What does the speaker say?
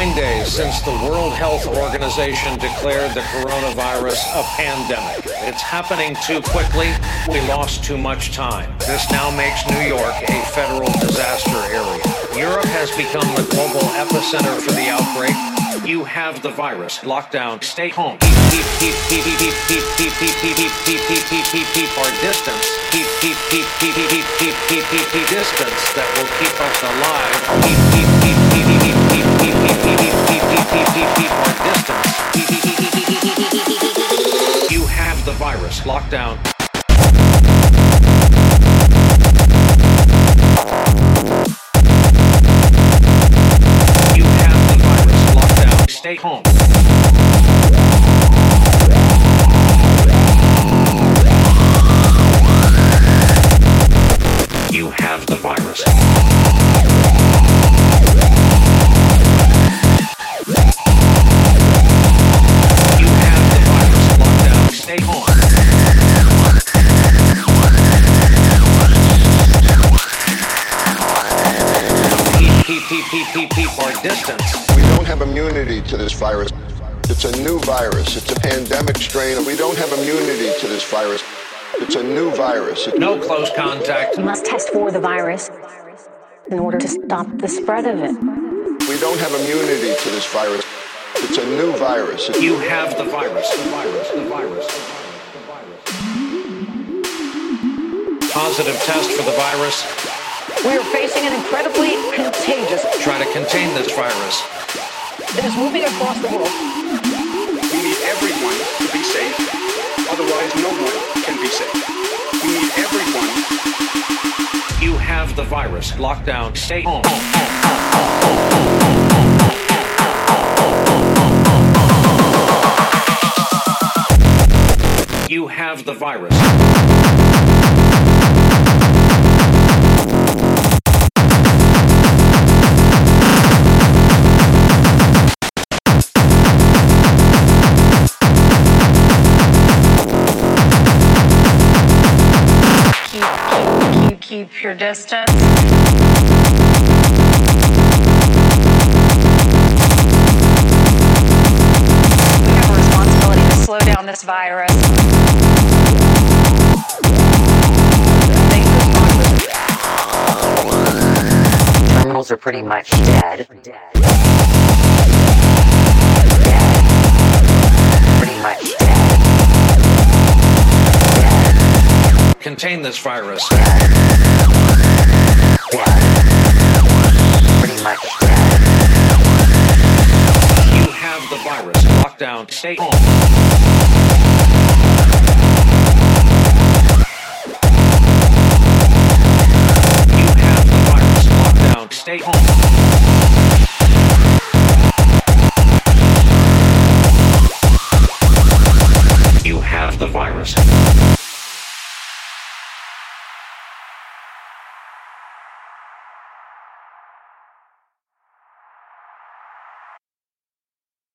nine days since the World Health Organization declared the coronavirus a pandemic. It's happening too quickly. We lost too much time. This now makes New York a federal disaster area. Europe has become the global epicenter for the outbreak. You have the virus. Lockdown. Stay home. Keep, keep, keep, keep, keep, keep, keep, keep, keep, distance. Keep, keep, keep, keep, keep, keep, keep, keep, distance that will keep us alive. Keep, keep, keep, keep, keep, keep, keep, keep, keep, keep, keep, keep, keep, keep, keep distance. You have the virus. Virus. Lockdown. Stay home. Keep, keep, keep, keep, keep, keep our distance. We don't have immunity to this virus. It's a new virus. It's a pandemic strain. We don't have immunity to this virus. It's a new virus. It- No close contact. You must test for the virus in order to stop the spread of it. we don't have immunity to this virus. It's a new virus. It- You have the virus. the virus. The virus. The virus. Positive test for the virus. We are facing an incredibly contagious Try to contain this virus. that is moving across the world. We need everyone to be safe. Otherwise, no one can be safe. We need everyone You have the virus. Lockdown. Stay home. You have the virus. Keep, your distance. We have a responsibility to slow down this virus. Terminals are pretty much dead. Dead. contain this virus. You have the virus. Lockdown. Stay home. stay home.